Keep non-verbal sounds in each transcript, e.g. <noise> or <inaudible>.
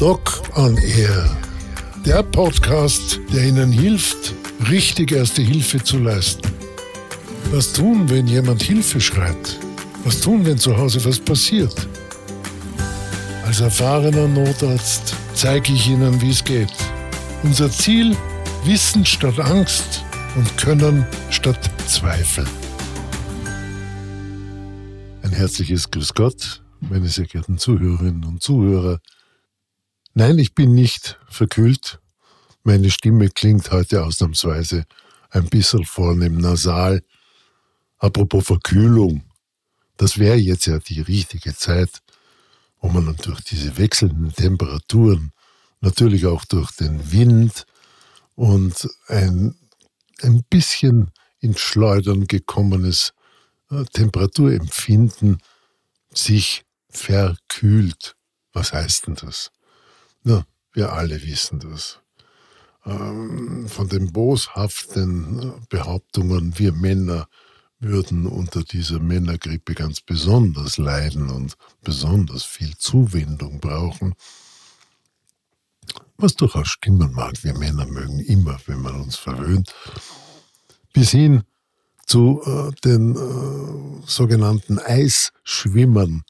Doc on Air. Der Podcast, der Ihnen hilft, richtig erste Hilfe zu leisten. Was tun, wenn jemand Hilfe schreit? Was tun, wenn zu Hause was passiert? Als erfahrener Notarzt zeige ich Ihnen, wie es geht. Unser Ziel, Wissen statt Angst und Können statt Zweifel. Ein herzliches Grüß Gott, meine sehr geehrten Zuhörerinnen und Zuhörer. Nein, ich bin nicht verkühlt. Meine Stimme klingt heute ausnahmsweise ein bisschen vornehm nasal. Apropos Verkühlung, das wäre jetzt ja die richtige Zeit, wo man durch diese wechselnden Temperaturen, natürlich auch durch den Wind und ein, ein bisschen ins Schleudern gekommenes äh, Temperaturempfinden sich verkühlt. Was heißt denn das? Na, wir alle wissen das. Ähm, von den boshaften äh, Behauptungen, wir Männer würden unter dieser Männergrippe ganz besonders leiden und besonders viel Zuwendung brauchen. Was durchaus stimmen mag, wir Männer mögen immer, wenn man uns verwöhnt, bis hin zu äh, den äh, sogenannten Eisschwimmern,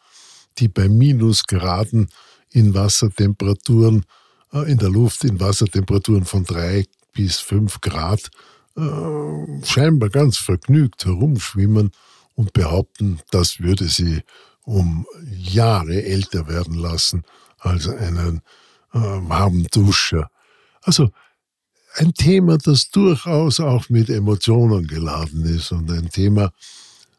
die bei Minusgraden in Wassertemperaturen, äh, in der Luft in Wassertemperaturen von drei bis fünf Grad äh, scheinbar ganz vergnügt herumschwimmen und behaupten, das würde sie um Jahre älter werden lassen als einen äh, warmen Duscher. Also ein Thema, das durchaus auch mit Emotionen geladen ist und ein Thema,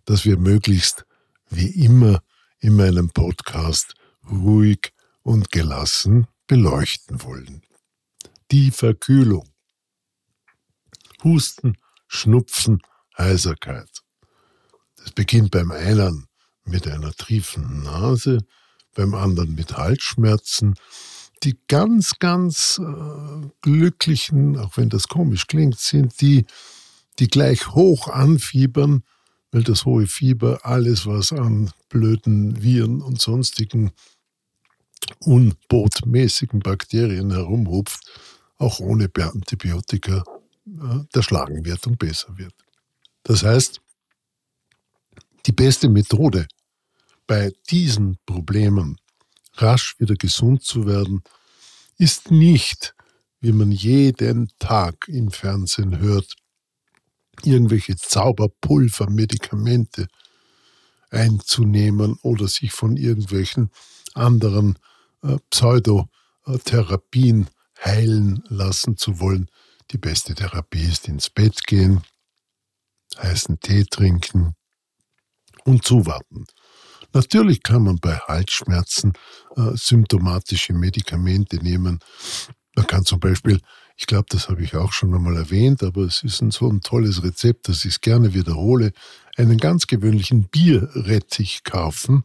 das wir möglichst wie immer in meinem Podcast ruhig und gelassen beleuchten wollen. Die Verkühlung. Husten, Schnupfen, Heiserkeit. Das beginnt beim einen mit einer triefenden Nase, beim anderen mit Halsschmerzen. Die ganz, ganz äh, glücklichen, auch wenn das komisch klingt, sind die, die gleich hoch anfiebern, weil das hohe Fieber alles, was an blöden Viren und sonstigen unbotmäßigen Bakterien herumhupft, auch ohne Antibiotika erschlagen wird und besser wird. Das heißt, die beste Methode bei diesen Problemen rasch wieder gesund zu werden, ist nicht, wie man jeden Tag im Fernsehen hört, irgendwelche Zauberpulver, Medikamente einzunehmen oder sich von irgendwelchen anderen äh, Pseudotherapien heilen lassen zu wollen, die beste Therapie ist ins Bett gehen, heißen Tee trinken und zuwarten. Natürlich kann man bei Halsschmerzen äh, symptomatische Medikamente nehmen. Man kann zum Beispiel, ich glaube, das habe ich auch schon einmal erwähnt, aber es ist ein, so ein tolles Rezept, dass ich es gerne wiederhole, einen ganz gewöhnlichen Bierrettich kaufen,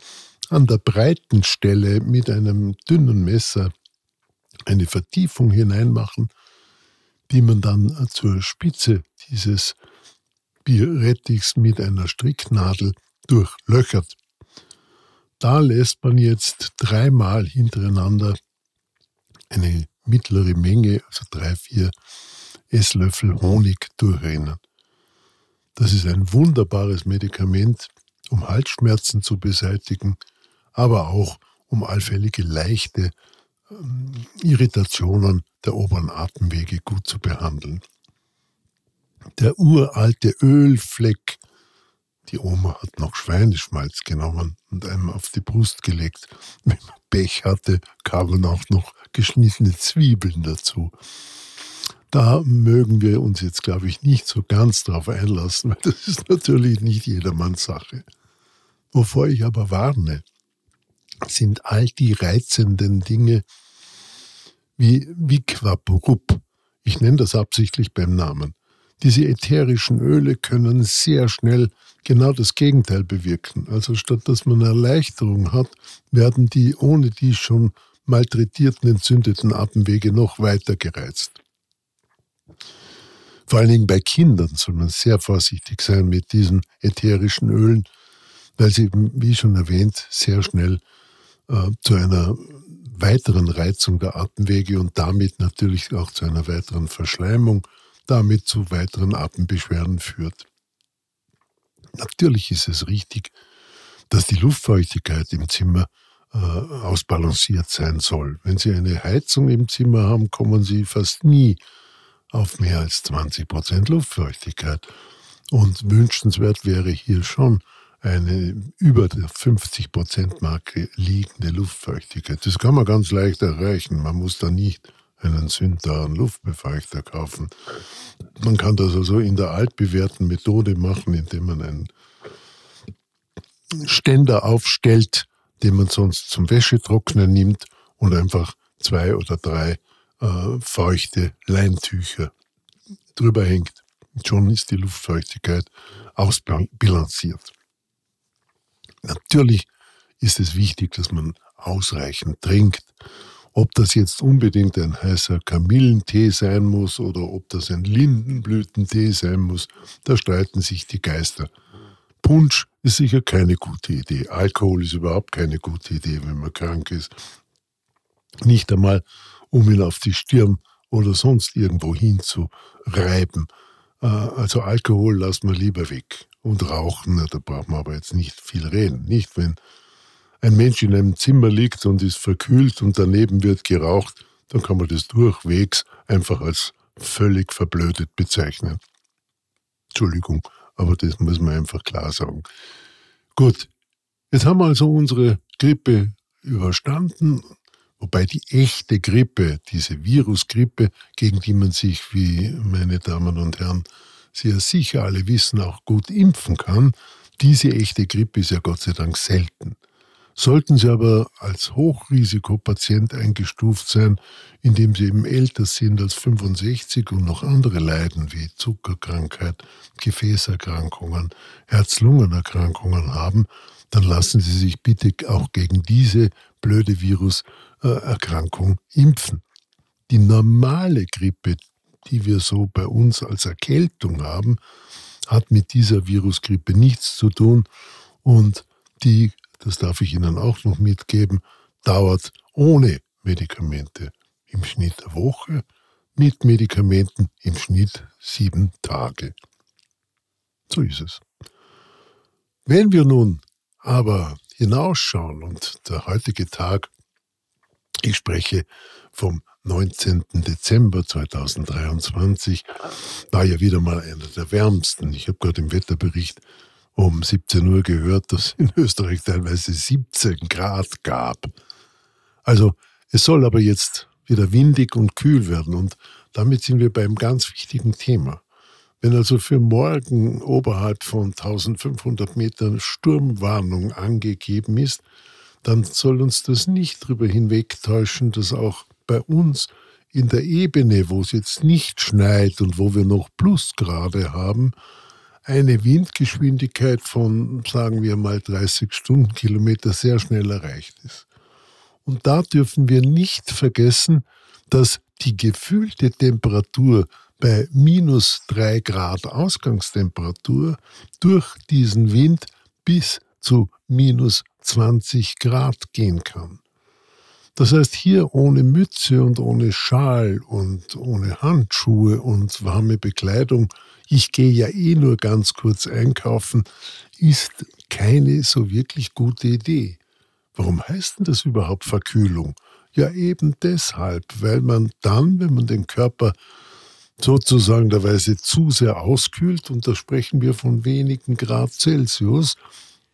an der breiten Stelle mit einem dünnen Messer eine Vertiefung hineinmachen die man dann äh, zur Spitze dieses Bierrettichs mit einer Stricknadel durchlöchert. Da lässt man jetzt dreimal hintereinander eine mittlere Menge, also drei, vier Esslöffel Honig durchrennen. Das ist ein wunderbares Medikament, um Halsschmerzen zu beseitigen, aber auch um allfällige leichte ähm, Irritationen der oberen Atemwege gut zu behandeln. Der uralte Ölfleck, die Oma hat noch Schweineschmalz genommen und einem auf die Brust gelegt. <laughs> Wenn man Pech hatte, kamen auch noch geschnittene Zwiebeln dazu. Da mögen wir uns jetzt, glaube ich, nicht so ganz drauf einlassen, <laughs> weil das ist natürlich nicht jedermanns Sache. Wovor ich aber warne, sind all die reizenden Dinge, wie Viquaporup. Ich nenne das absichtlich beim Namen. Diese ätherischen Öle können sehr schnell genau das Gegenteil bewirken. Also statt dass man Erleichterung hat, werden die ohne die schon malträtierten, entzündeten Atemwege noch weiter gereizt. Vor allen Dingen bei Kindern soll man sehr vorsichtig sein mit diesen ätherischen Ölen, weil sie, wie schon erwähnt, sehr schnell äh, zu einer weiteren Reizung der Atemwege und damit natürlich auch zu einer weiteren Verschleimung, damit zu weiteren Atembeschwerden führt. Natürlich ist es richtig, dass die Luftfeuchtigkeit im Zimmer äh, ausbalanciert sein soll. Wenn Sie eine Heizung im Zimmer haben, kommen Sie fast nie auf mehr als 20 Prozent Luftfeuchtigkeit. Und wünschenswert wäre hier schon eine über der 50 Prozent Marke liegende Luftfeuchtigkeit. Das kann man ganz leicht erreichen. Man muss da nicht einen sündaren Luftbefeuchter kaufen. Man kann das also in der altbewährten Methode machen, indem man einen Ständer aufstellt, den man sonst zum Wäschetrocknen nimmt und einfach zwei oder drei äh, feuchte Leintücher drüber hängt. Schon ist die Luftfeuchtigkeit ausbilanziert. Natürlich ist es wichtig, dass man ausreichend trinkt. Ob das jetzt unbedingt ein heißer Kamillentee sein muss oder ob das ein Lindenblütentee sein muss, da streiten sich die Geister. Punsch ist sicher keine gute Idee. Alkohol ist überhaupt keine gute Idee, wenn man krank ist. Nicht einmal, um ihn auf die Stirn oder sonst irgendwo hinzureiben. Äh, also Alkohol lassen wir lieber weg. Und Rauchen, da braucht man aber jetzt nicht viel reden. Nicht, wenn ein Mensch in einem Zimmer liegt und ist verkühlt und daneben wird geraucht, dann kann man das durchwegs einfach als völlig verblödet bezeichnen. Entschuldigung, aber das muss man einfach klar sagen. Gut, jetzt haben wir also unsere Grippe überstanden, wobei die echte Grippe, diese Virusgrippe, gegen die man sich, wie meine Damen und Herren, sehr sicher alle wissen, auch gut impfen kann, diese echte Grippe ist ja Gott sei Dank selten. Sollten Sie aber als Hochrisikopatient eingestuft sein, indem Sie eben älter sind als 65 und noch andere Leiden wie Zuckerkrankheit, Gefäßerkrankungen, Herz-Lungen-Erkrankungen haben, dann lassen Sie sich bitte auch gegen diese blöde Viruserkrankung impfen. Die normale Grippe, die wir so bei uns als Erkältung haben, hat mit dieser Virusgrippe nichts zu tun und die das darf ich Ihnen auch noch mitgeben, dauert ohne Medikamente im Schnitt eine Woche, mit Medikamenten im Schnitt sieben Tage. So ist es. Wenn wir nun aber hinausschauen und der heutige Tag, ich spreche vom 19. Dezember 2023, war ja wieder mal einer der wärmsten. Ich habe gerade im Wetterbericht um 17 Uhr gehört, dass in Österreich teilweise 17 Grad gab. Also es soll aber jetzt wieder windig und kühl werden und damit sind wir beim ganz wichtigen Thema. Wenn also für morgen oberhalb von 1500 Metern Sturmwarnung angegeben ist, dann soll uns das nicht darüber hinwegtäuschen, dass auch bei uns in der Ebene, wo es jetzt nicht schneit und wo wir noch Plusgrade haben, eine Windgeschwindigkeit von, sagen wir mal, 30 Stundenkilometer sehr schnell erreicht ist. Und da dürfen wir nicht vergessen, dass die gefühlte Temperatur bei minus 3 Grad Ausgangstemperatur durch diesen Wind bis zu minus 20 Grad gehen kann. Das heißt, hier ohne Mütze und ohne Schal und ohne Handschuhe und warme Bekleidung, ich gehe ja eh nur ganz kurz einkaufen, ist keine so wirklich gute Idee. Warum heißt denn das überhaupt Verkühlung? Ja, eben deshalb, weil man dann, wenn man den Körper sozusagen der Weise zu sehr auskühlt, und da sprechen wir von wenigen Grad Celsius,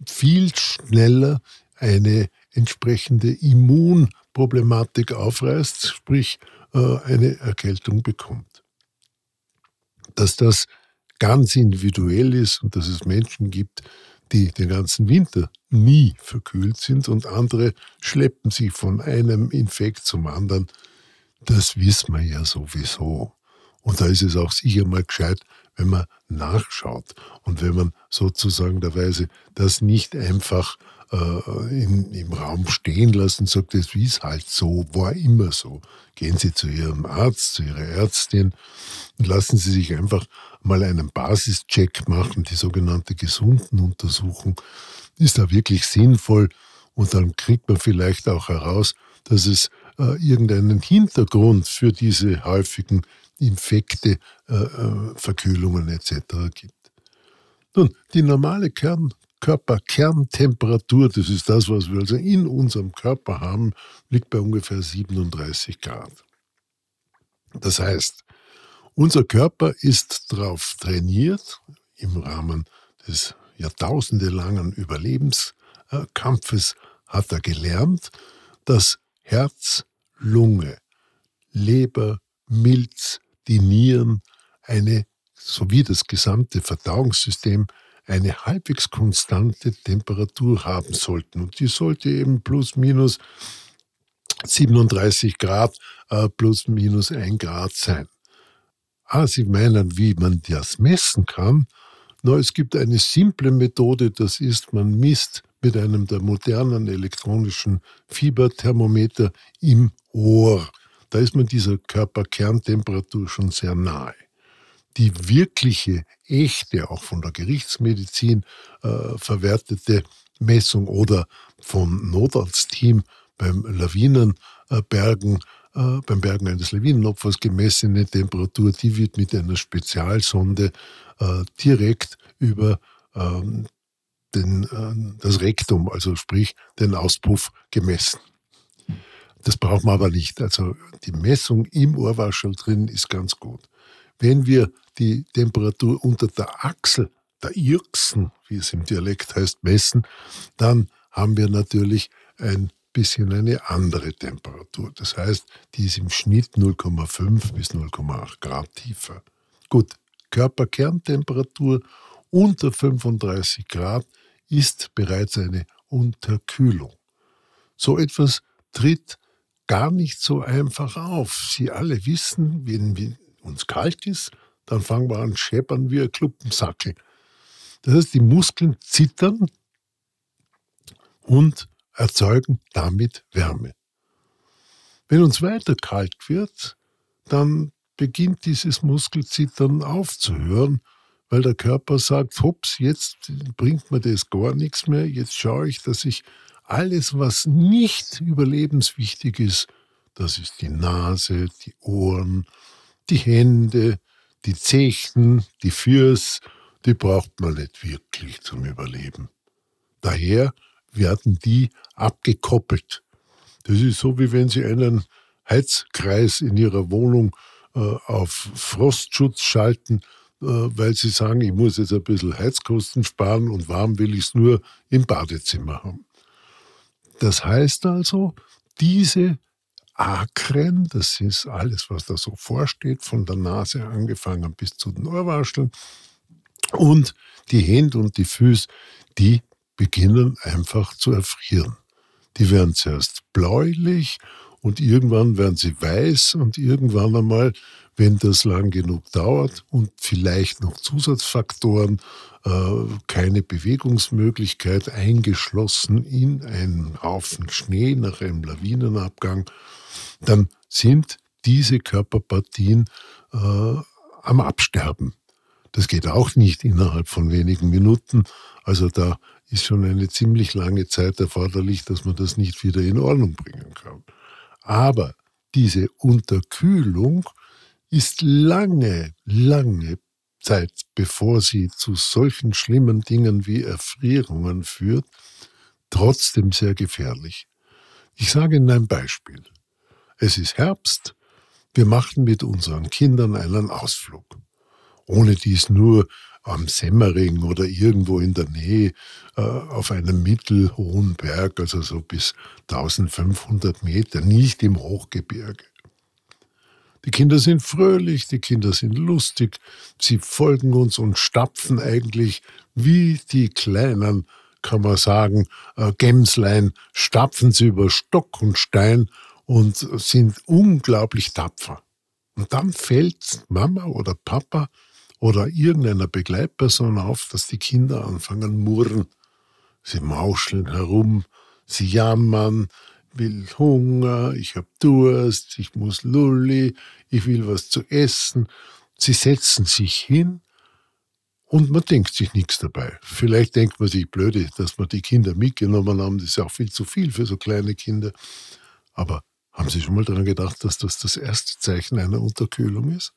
viel schneller eine entsprechende Immun Problematik aufreißt, sprich äh, eine Erkältung bekommt. Dass das ganz individuell ist und dass es Menschen gibt, die den ganzen Winter nie verkühlt sind und andere schleppen sich von einem Infekt zum anderen, das wissen wir ja sowieso. Und da ist es auch sicher mal gescheit, wenn man nachschaut und wenn man sozusagen der Weise das nicht einfach äh, in, im Raum stehen lassen, sagt, es ist halt so, war immer so. Gehen Sie zu Ihrem Arzt, zu Ihrer Ärztin und lassen Sie sich einfach mal einen Basischeck machen, die sogenannte Gesundenuntersuchung. Ist da wirklich sinnvoll? Und dann kriegt man vielleicht auch heraus, dass es äh, irgendeinen Hintergrund für diese häufigen Infekte, äh, äh, Verkühlungen etc. gibt. Nun, die normale Kern, Körperkerntemperatur, das ist das, was wir also in unserem Körper haben, liegt bei ungefähr 37 Grad. Das heißt, unser Körper ist darauf trainiert, im Rahmen des jahrtausendelangen Überlebenskampfes hat er gelernt, dass Herz, Lunge, Leber, Milz, die Nieren eine sowie das gesamte Verdauungssystem eine halbwegs konstante Temperatur haben sollten. Und die sollte eben plus minus 37 Grad äh, plus minus 1 Grad sein. Ah, Sie meinen, wie man das messen kann? Na, es gibt eine simple Methode, das ist, man misst mit einem der modernen elektronischen Fieberthermometer im Ohr. Da ist man dieser Körperkerntemperatur schon sehr nahe die wirkliche, echte, auch von der Gerichtsmedizin äh, verwertete Messung oder vom Notarztteam beim Lawinenbergen, äh, beim Bergen eines Lawinenopfers gemessene Temperatur, die wird mit einer Spezialsonde äh, direkt über ähm, den, äh, das Rektum, also sprich den Auspuff, gemessen. Das braucht man aber nicht. Also die Messung im Ohrwaschel drin ist ganz gut. Wenn wir die Temperatur unter der Achsel, der Irksen, wie es im Dialekt heißt, messen, dann haben wir natürlich ein bisschen eine andere Temperatur. Das heißt, die ist im Schnitt 0,5 bis 0,8 Grad tiefer. Gut, Körperkerntemperatur unter 35 Grad ist bereits eine Unterkühlung. So etwas tritt gar nicht so einfach auf. Sie alle wissen, wenn uns kalt ist, dann fangen wir an scheppern wie ein Kluppensackel. Das heißt, die Muskeln zittern und erzeugen damit Wärme. Wenn uns weiter kalt wird, dann beginnt dieses Muskelzittern aufzuhören, weil der Körper sagt, hups, jetzt bringt mir das gar nichts mehr, jetzt schaue ich, dass ich alles, was nicht überlebenswichtig ist, das ist die Nase, die Ohren, die Hände, die Zechen, die Fürs, die braucht man nicht wirklich zum Überleben. Daher werden die abgekoppelt. Das ist so, wie wenn Sie einen Heizkreis in Ihrer Wohnung äh, auf Frostschutz schalten, äh, weil Sie sagen, ich muss jetzt ein bisschen Heizkosten sparen und warm will ich es nur im Badezimmer haben. Das heißt also, diese Akren, das ist alles, was da so vorsteht, von der Nase angefangen bis zu den Ohrwascheln. Und die Hände und die Füße, die beginnen einfach zu erfrieren. Die werden zuerst bläulich und irgendwann werden sie weiß und irgendwann einmal, wenn das lang genug dauert und vielleicht noch Zusatzfaktoren, äh, keine Bewegungsmöglichkeit, eingeschlossen in einen Haufen Schnee nach einem Lawinenabgang, dann sind diese Körperpartien äh, am Absterben. Das geht auch nicht innerhalb von wenigen Minuten. Also da ist schon eine ziemlich lange Zeit erforderlich, dass man das nicht wieder in Ordnung bringen kann. Aber diese Unterkühlung ist lange, lange Zeit, bevor sie zu solchen schlimmen Dingen wie Erfrierungen führt, trotzdem sehr gefährlich. Ich sage Ihnen ein Beispiel. Es ist Herbst, wir machten mit unseren Kindern einen Ausflug. Ohne dies nur am Semmering oder irgendwo in der Nähe äh, auf einem mittelhohen Berg, also so bis 1500 Meter, nicht im Hochgebirge. Die Kinder sind fröhlich, die Kinder sind lustig, sie folgen uns und stapfen eigentlich wie die kleinen, kann man sagen, äh, Gämslein, stapfen sie über Stock und Stein und sind unglaublich tapfer. Und dann fällt Mama oder Papa oder irgendeiner Begleitperson auf, dass die Kinder anfangen murren. Sie mauscheln herum, sie jammern, will Hunger, ich habe Durst, ich muss Lulli, ich will was zu essen. Sie setzen sich hin und man denkt sich nichts dabei. Vielleicht denkt man sich blöde, dass man die Kinder mitgenommen haben, das ist ja auch viel zu viel für so kleine Kinder. Aber Haben Sie schon mal daran gedacht, dass das das erste Zeichen einer Unterkühlung ist?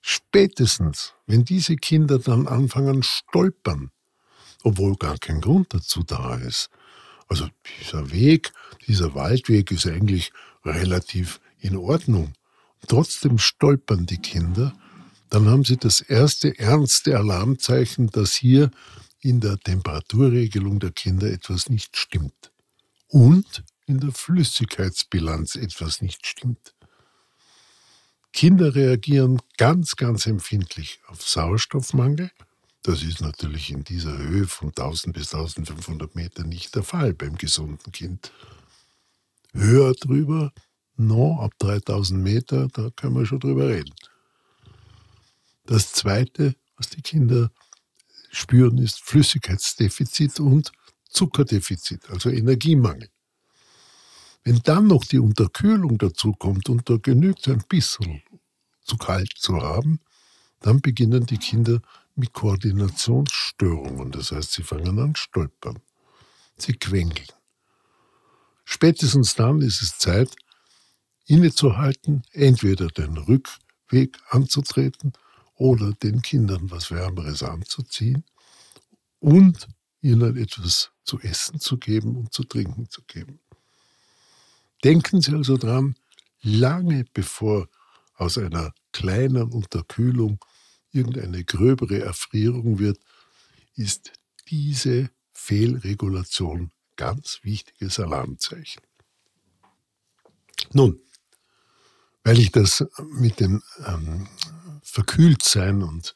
Spätestens, wenn diese Kinder dann anfangen stolpern, obwohl gar kein Grund dazu da ist. Also dieser Weg, dieser Waldweg ist eigentlich relativ in Ordnung. Trotzdem stolpern die Kinder, dann haben sie das erste ernste Alarmzeichen, dass hier in der Temperaturregelung der Kinder etwas nicht stimmt. Und in der Flüssigkeitsbilanz etwas nicht stimmt. Kinder reagieren ganz, ganz empfindlich auf Sauerstoffmangel. Das ist natürlich in dieser Höhe von 1000 bis 1500 Meter nicht der Fall beim gesunden Kind. Höher drüber, no, ab 3000 Meter, da können wir schon drüber reden. Das Zweite, was die Kinder spüren, ist Flüssigkeitsdefizit und Zuckerdefizit, also Energiemangel. Wenn dann noch die Unterkühlung dazu kommt und da genügt ein bisschen zu kalt zu haben, dann beginnen die Kinder mit Koordinationsstörungen. Das heißt, sie fangen an stolpern. Sie quengeln. Spätestens dann ist es Zeit, innezuhalten, entweder den Rückweg anzutreten oder den Kindern was Wärmeres anzuziehen und ihnen etwas zu essen zu geben und zu trinken zu geben. Denken Sie also dran, lange bevor aus einer kleinen Unterkühlung irgendeine gröbere Erfrierung wird, ist diese Fehlregulation ganz wichtiges Alarmzeichen. Nun, weil ich das mit dem ähm, Verkühltsein und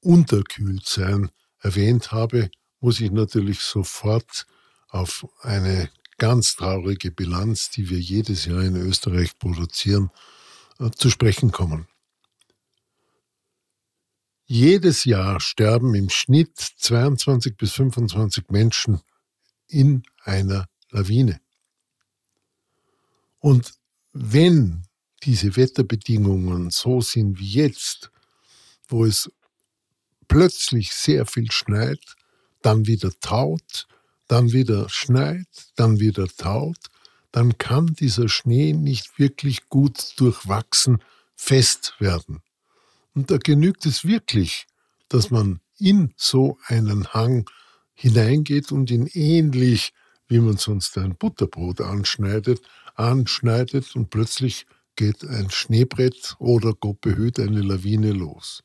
Unterkühltsein erwähnt habe, muss ich natürlich sofort auf eine ganz traurige Bilanz, die wir jedes Jahr in Österreich produzieren, äh, zu sprechen kommen. Jedes Jahr sterben im Schnitt 22 bis 25 Menschen in einer Lawine. Und wenn diese Wetterbedingungen so sind wie jetzt, wo es plötzlich sehr viel schneit, dann wieder taut, dann wieder schneit, dann wieder taut, dann kann dieser Schnee nicht wirklich gut durchwachsen fest werden. Und da genügt es wirklich, dass man in so einen Hang hineingeht und ihn ähnlich, wie man sonst ein Butterbrot anschneidet, anschneidet und plötzlich geht ein Schneebrett oder Gott behüt eine Lawine los.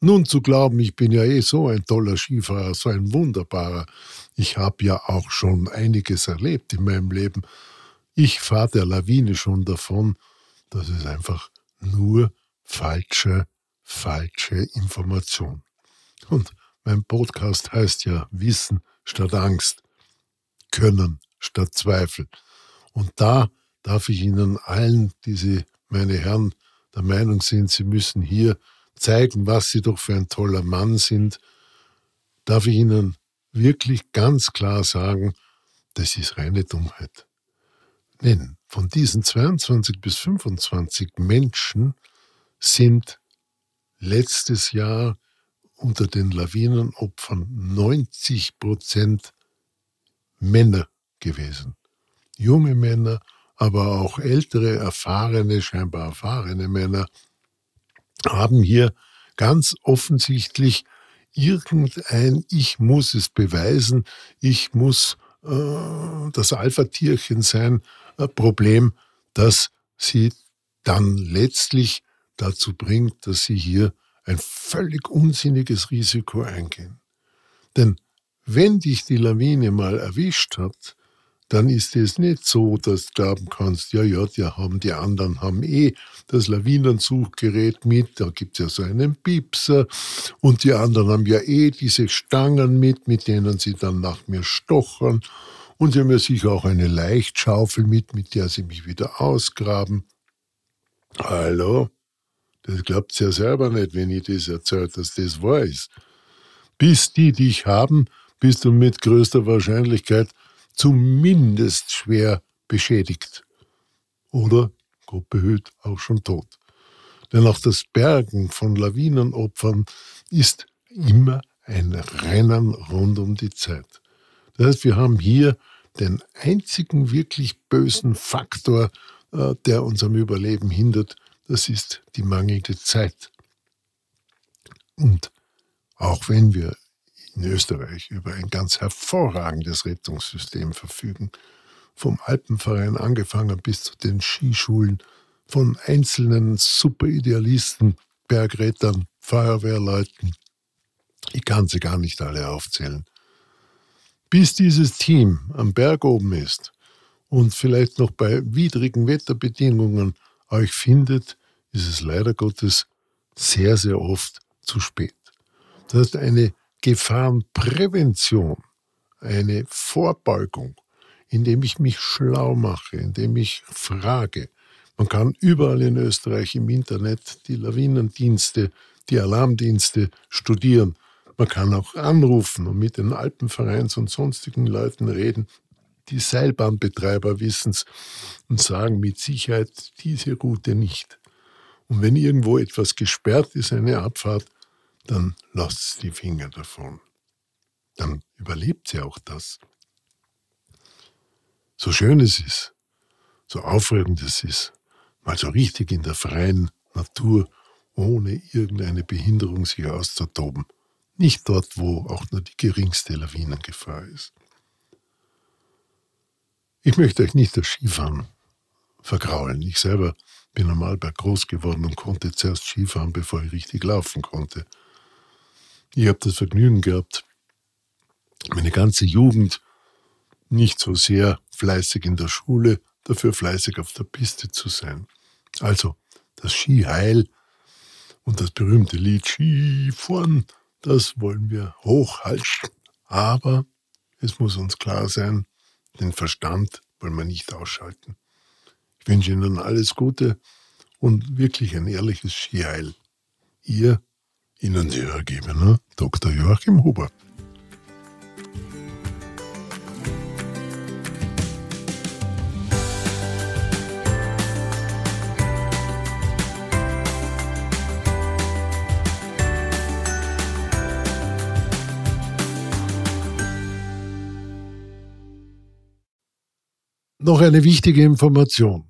Nun zu glauben, ich bin ja eh so ein toller Skifahrer, so ein wunderbarer. Ich habe ja auch schon einiges erlebt in meinem Leben. Ich fahre der Lawine schon davon. Das ist einfach nur falsche, falsche Information. Und mein Podcast heißt ja Wissen statt Angst, Können statt Zweifel. Und da darf ich Ihnen allen, die Sie, meine Herren, der Meinung sind, Sie müssen hier zeigen, was Sie doch für ein toller Mann sind, darf ich Ihnen wirklich ganz klar sagen, das ist reine Dummheit. Denn von diesen 22 bis 25 Menschen sind letztes Jahr unter den Lawinenopfern 90 Prozent Männer gewesen. Junge Männer, aber auch ältere, erfahrene, scheinbar erfahrene Männer haben hier ganz offensichtlich irgendein Ich muss es beweisen, ich muss äh, das Alpha-Tierchen sein, äh, Problem, das sie dann letztlich dazu bringt, dass sie hier ein völlig unsinniges Risiko eingehen. Denn wenn dich die Lawine mal erwischt hat, dann ist es nicht so, dass du glauben kannst, ja, ja, die haben, die anderen haben eh das Lawinensuchgerät mit, da gibt es ja so einen Piepser und die anderen haben ja eh diese Stangen mit, mit denen sie dann nach mir stochern und sie haben ja sicher auch eine Leichtschaufel mit, mit der sie mich wieder ausgraben. Hallo? Das glaubt ihr ja selber nicht, wenn ich das erzähle, dass das wahr ist. Bis die dich haben, bist du mit größter Wahrscheinlichkeit zumindest schwer beschädigt. Oder, Gott behüt, auch schon tot. Denn auch das Bergen von Lawinenopfern ist immer ein Rennen rund um die Zeit. Das heißt, wir haben hier den einzigen wirklich bösen Faktor, äh, der unserem Überleben hindert, das ist die mangelnde Zeit. Und auch wenn wir in Österreich über ein ganz hervorragendes Rettungssystem verfügen, vom Alpenverein angefangen bis zu den Skischulen, von einzelnen Superidealisten, Bergrettern, Feuerwehrleuten. Ich kann sie gar nicht alle aufzählen. Bis dieses Team am Berg oben ist und vielleicht noch bei widrigen Wetterbedingungen euch findet, ist es leider Gottes sehr, sehr oft zu spät. Das heißt, eine Gefahrenprävention, eine Vorbeugung, indem ich mich schlau mache, indem ich frage. Man kann überall in Österreich im Internet die Lawinendienste, die Alarmdienste studieren. Man kann auch anrufen und mit den Alpenvereins und sonstigen Leuten reden. Die Seilbahnbetreiber wissen es und sagen mit Sicherheit diese Route nicht. Und wenn irgendwo etwas gesperrt ist, eine Abfahrt, dann lasst die Finger davon. Dann überlebt sie auch das. So schön es ist, so aufregend es ist, mal so richtig in der freien Natur, ohne irgendeine Behinderung sich auszutoben. Nicht dort, wo auch nur die geringste Lawinengefahr ist. Ich möchte euch nicht das Skifahren vergraulen. Ich selber bin am Arlberg groß geworden und konnte zuerst Skifahren, bevor ich richtig laufen konnte. Ich habe das Vergnügen gehabt, meine ganze Jugend nicht so sehr fleißig in der Schule, dafür fleißig auf der Piste zu sein. Also das Skiheil und das berühmte Lied Skifahren das wollen wir hochhalten. Aber es muss uns klar sein, den Verstand wollen wir nicht ausschalten. Ich wünsche Ihnen alles Gute und wirklich ein ehrliches Skiheil. Ihr Ihnen sehr ergebener Dr. Joachim Huber. Noch eine wichtige Information.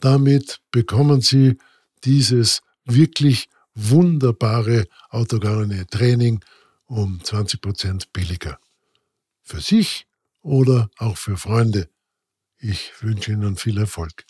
Damit bekommen Sie dieses wirklich wunderbare autogene Training um 20 Prozent billiger. Für sich oder auch für Freunde. Ich wünsche Ihnen viel Erfolg.